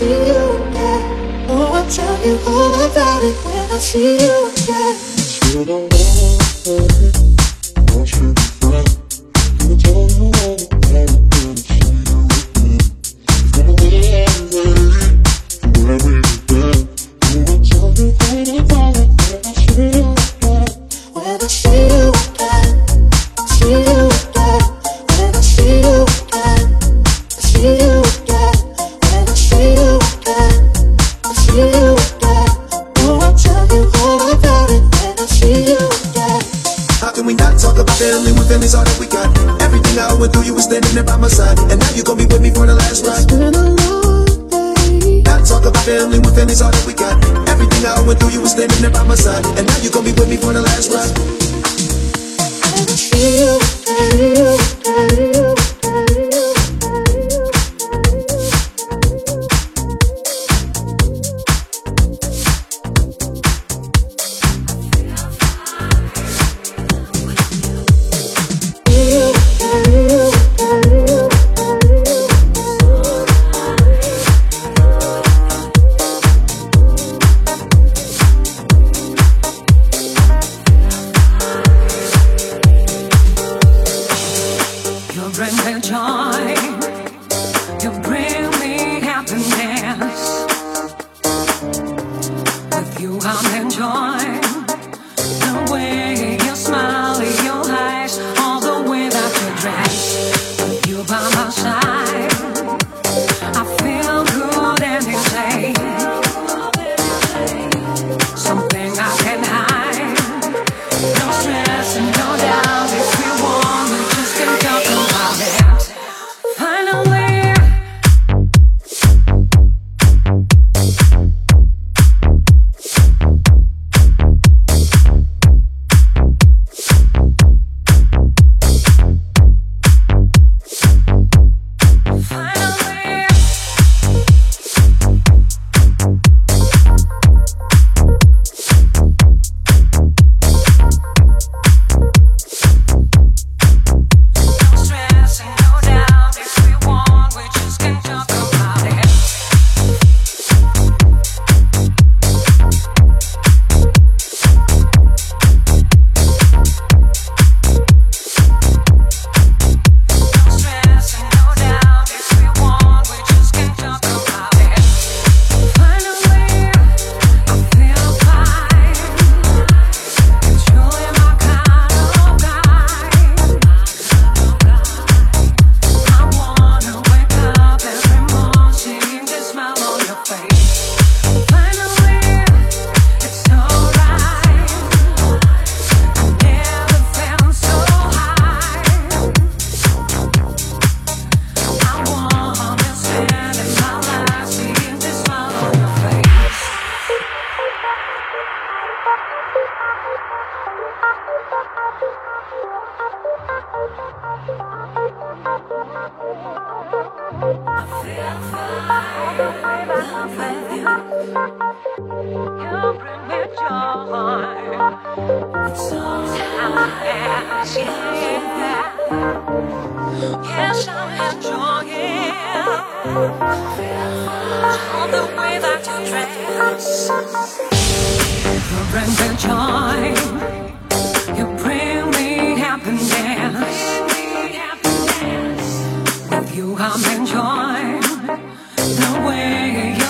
see you again. Oh, I'll tell you all about it when I see you again. You don't.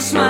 Take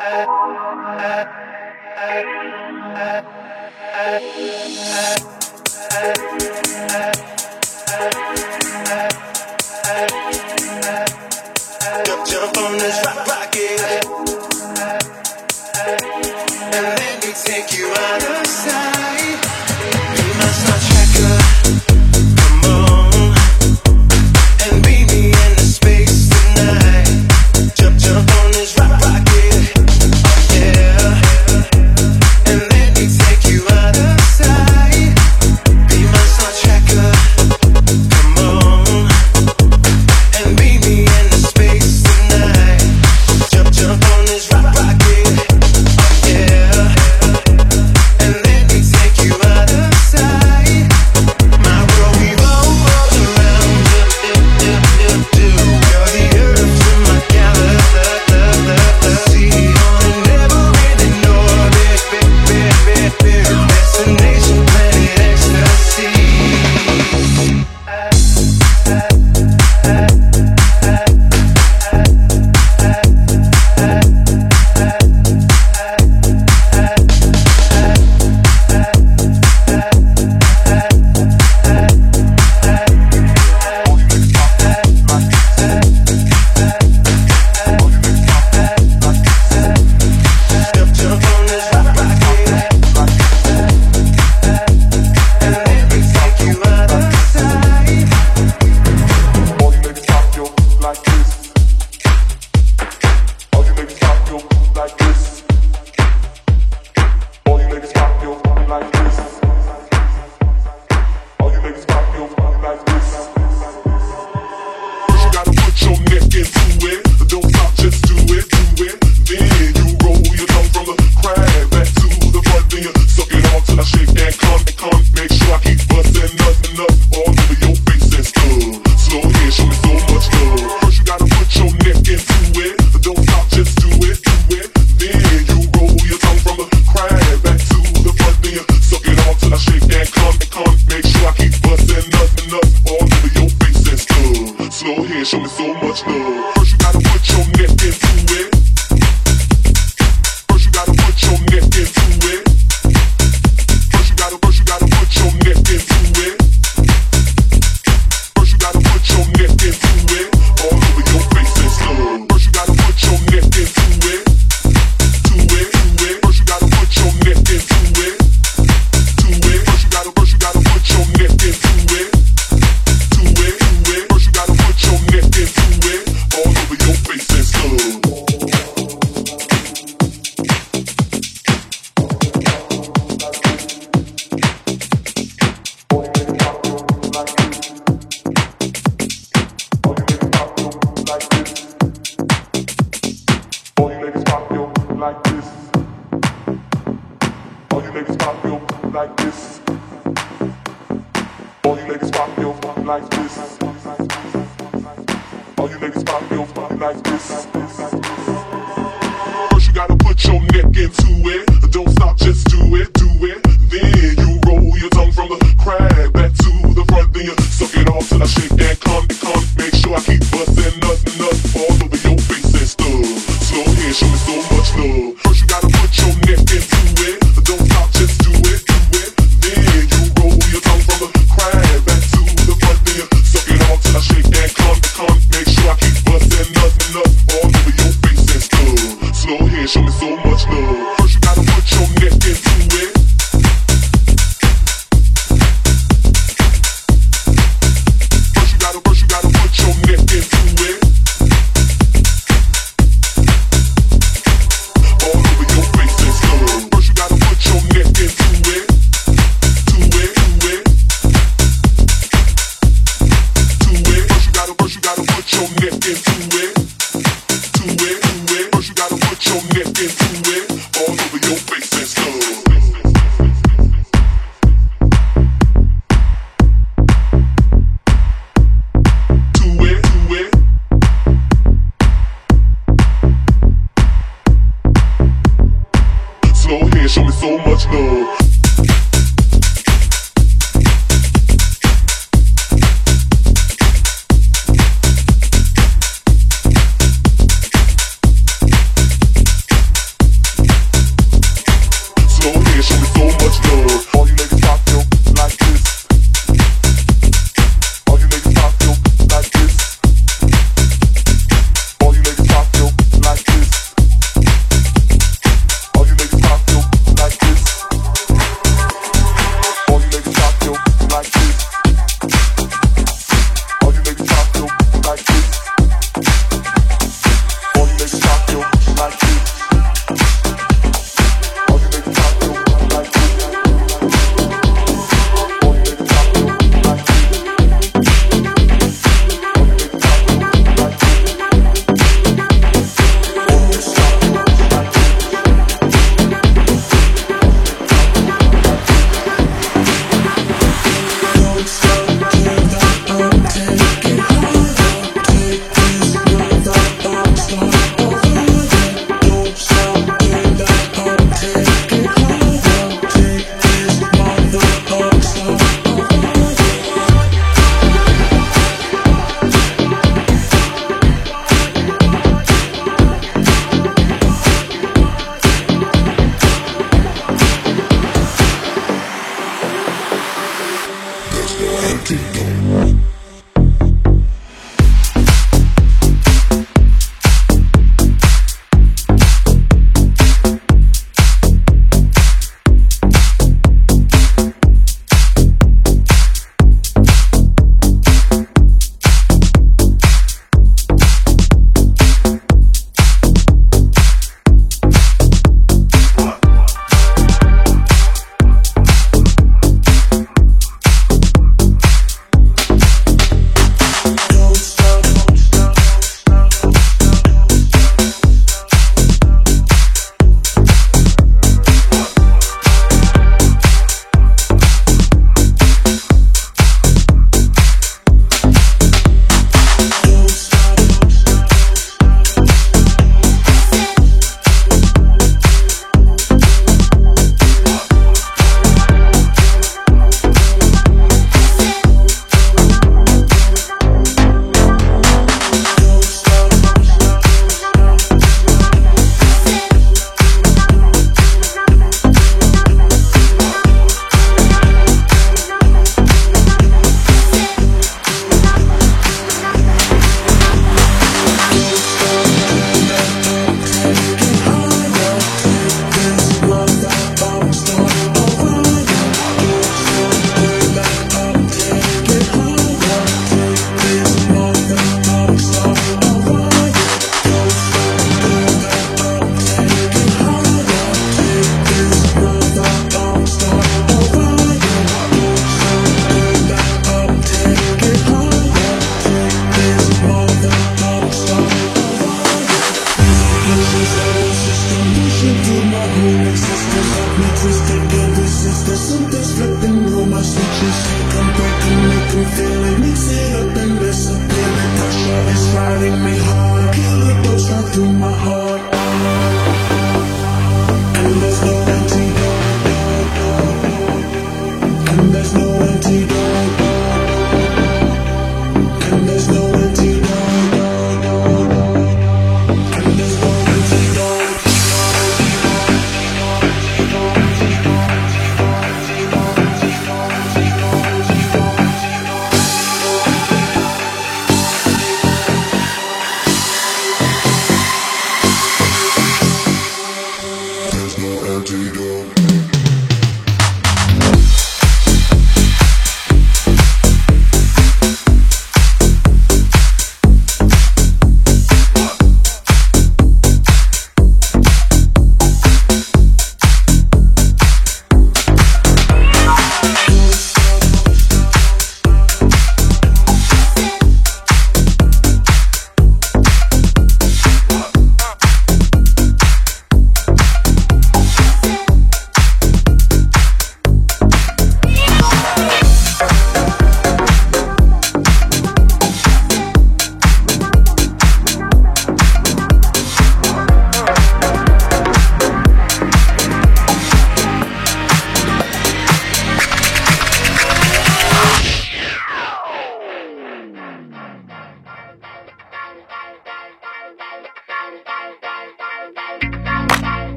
Uh, uh, uh,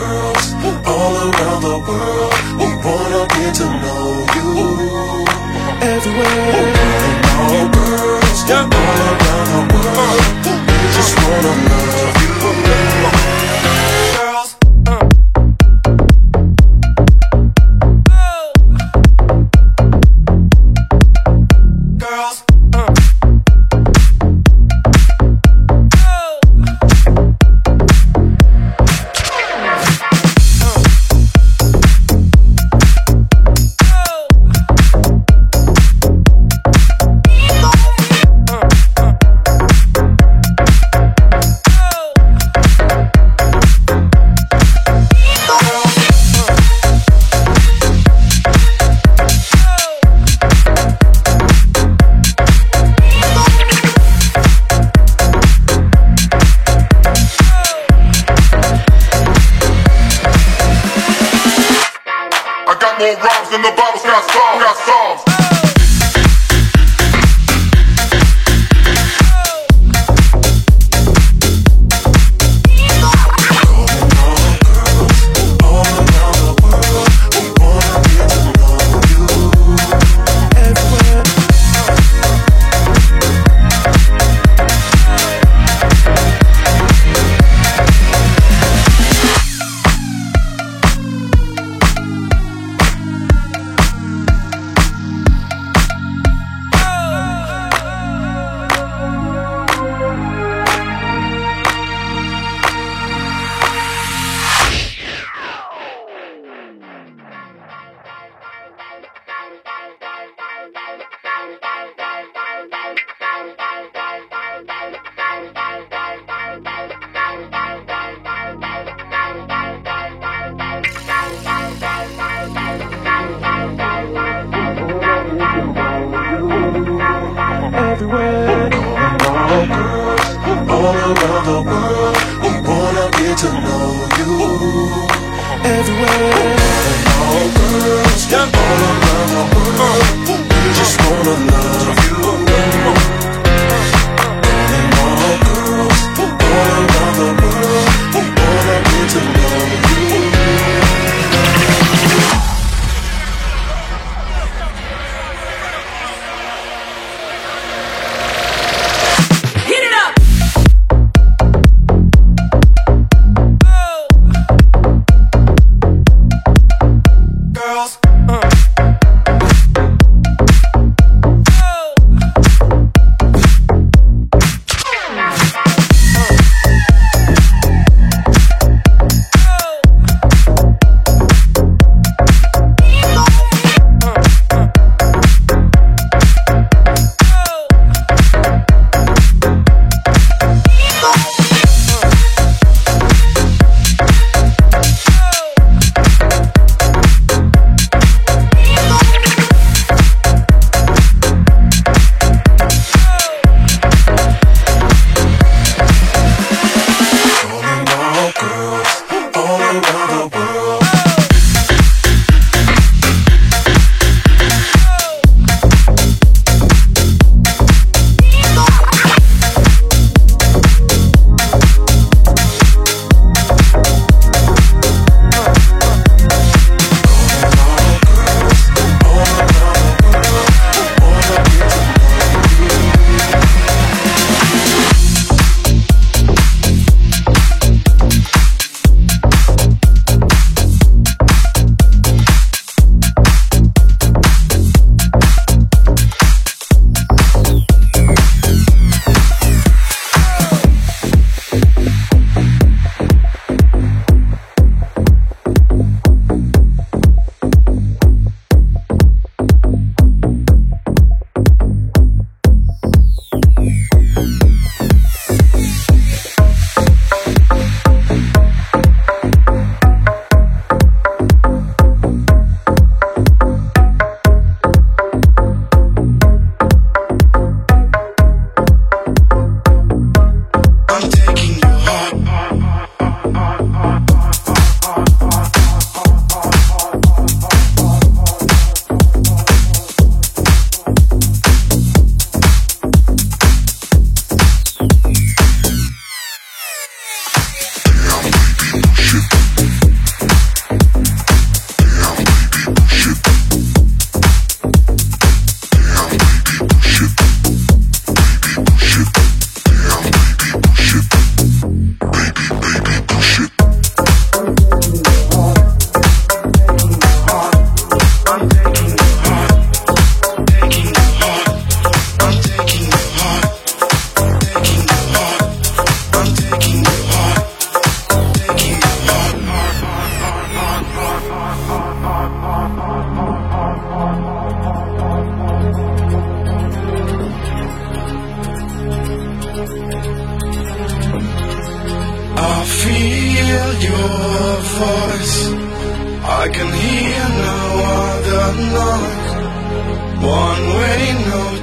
girls all around the world. We wanna get to know you everywhere. All girls all around the world, they just wanna love. around the world. We wanna get to know you everywhere. All girls, all around the world. We just wanna love.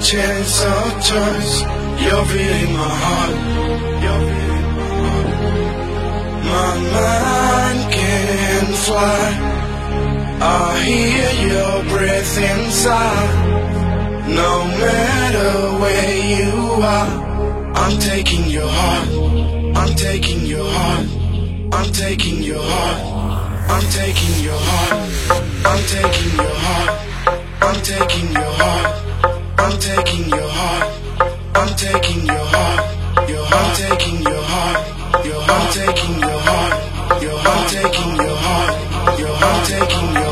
Chance of choice. You're beating my heart. My mind can fly. I hear your breath inside. No matter where you are, I'm taking your heart. I'm taking your heart. I'm taking your heart. I'm taking your heart. I'm taking your heart. I'm taking your heart. I'm taking your heart. I'm taking your heart. Your heart taking your heart. Your heart taking your heart. Your heart taking your heart. Your heart taking your heart. Your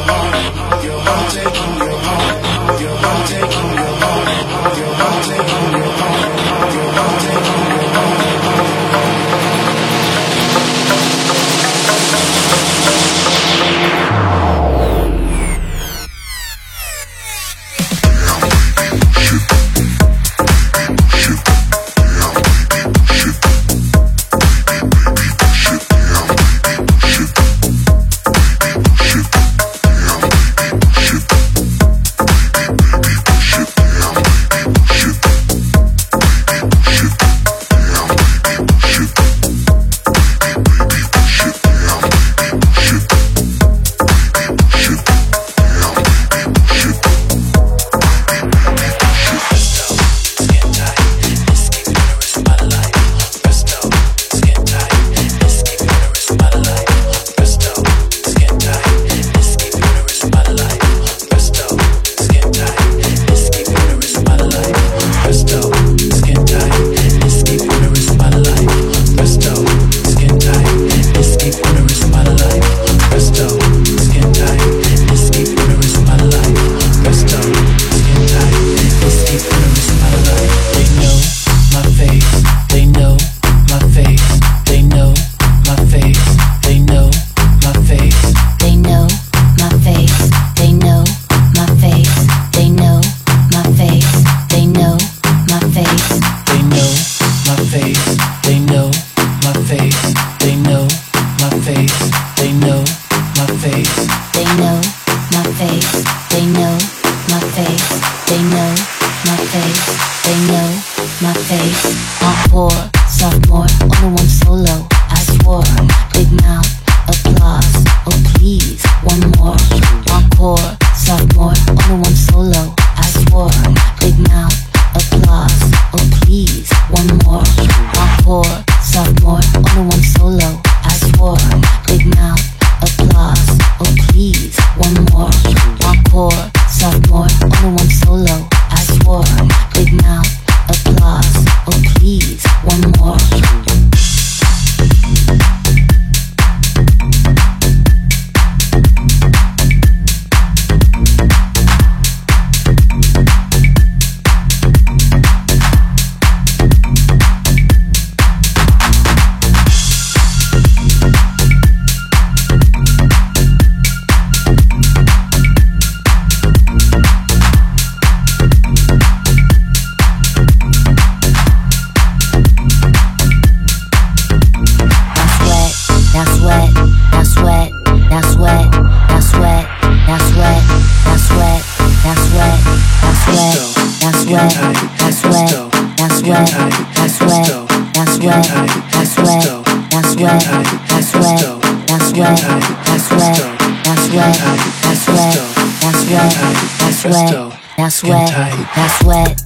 wet, sweat, wet, sweat.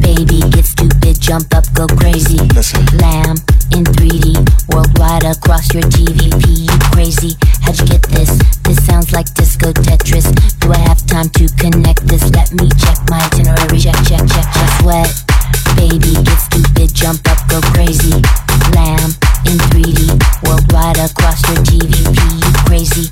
Baby, get stupid, jump up, go crazy. Lamb in 3D, worldwide across your TVP. You crazy? How'd you get this? This sounds like disco Tetris. Do I have time to connect this? Let me check my itinerary. Check, check, check, check. Sweat. Baby, get stupid, jump up, go crazy. Lamb in 3D, worldwide across your TVP. You crazy?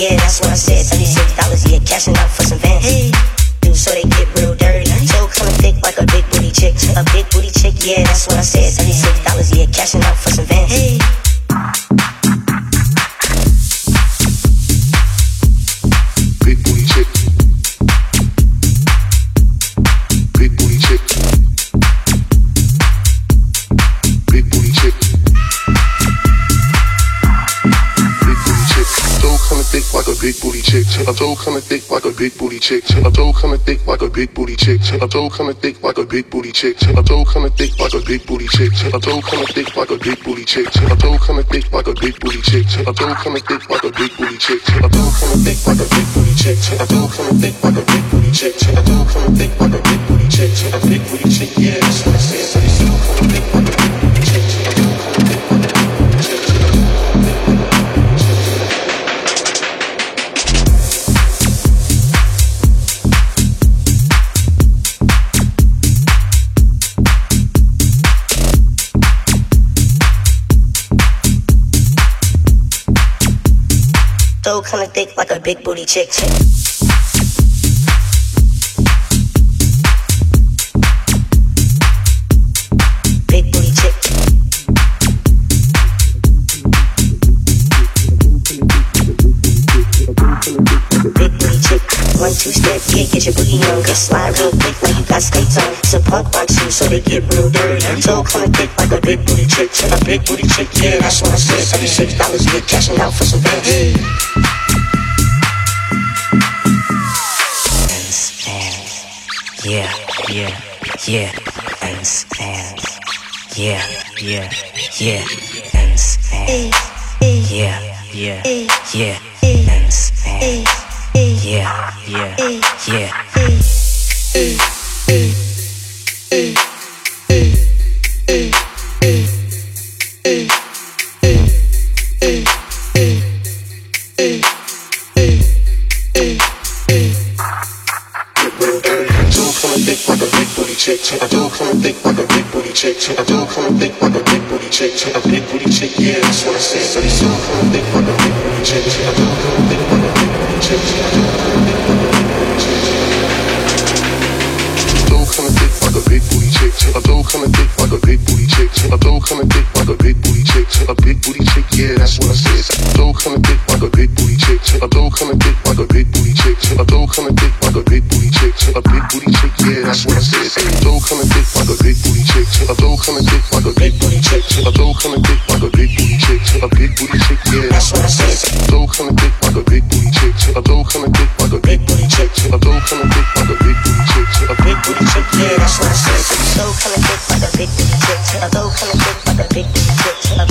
Yeah, that's what I said. $36, yeah, cashing out for some vans. Hey. Do so they get real dirty. So kinda thick like a big booty chick. A big booty chick, yeah, that's what I said. $36, yeah, cashing out kinda thick like a big booty chick. A toe kinda thick like a big booty chick. A toe kinda thick like a big booty chick. A toe kinda thick like a big booty chick. A toe kinda thick like a big booty chick. A toe kinda thick like a big booty chick. A toe kinda thick like a big booty chick. A toe kinda thick like a big booty chick. A toe kinda thick like a big booty chick. A toe kinda thick like a big booty chick. A big booty chick, yeah, that's what I said. So kinda thick like a big booty chick. Big booty chick. Big booty chick. One two step, yeah, get your booty on. Get slide real quick like you got skates on. It's a punk rock shoe, so they get real dirty. So kinda thick like a big booty chick. A big booty chick, yeah, that's what I said. Seventy-six dollars, yeah, cashing out for some vans. Yeah, yeah, yeah, and stand. Yeah, yeah, yeah, and stand. Yeah, yeah, yeah, and stand. Yeah, yeah, yeah. Eh, eh, eh, chick. I do come thick like a big booty chick. A big booty chick, yeah, that's what I said. So you do come thick like a big booty chick. I I do come thick like a big booty chick. A big booty chick, yeah, that's what I said. I do come thick like a big booty chick. I do come thick like a big booty chick. I do come thick like a big booty chick. A big booty chick, yeah, that's what I said. A dough kinda thick like a big booty chick. A dough kinda thick like a big booty chick. A dough kinda thick like a big booty chick. A big booty chick, yeah, that's what I said. A dough kinda thick like a big booty chick. A dough kinda thick like a big booty chick. A dough kinda thick like a big yeah, that's what I said. A dough kinda like a big. A dough kinda thick like a big booty chick. A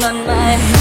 暖暖。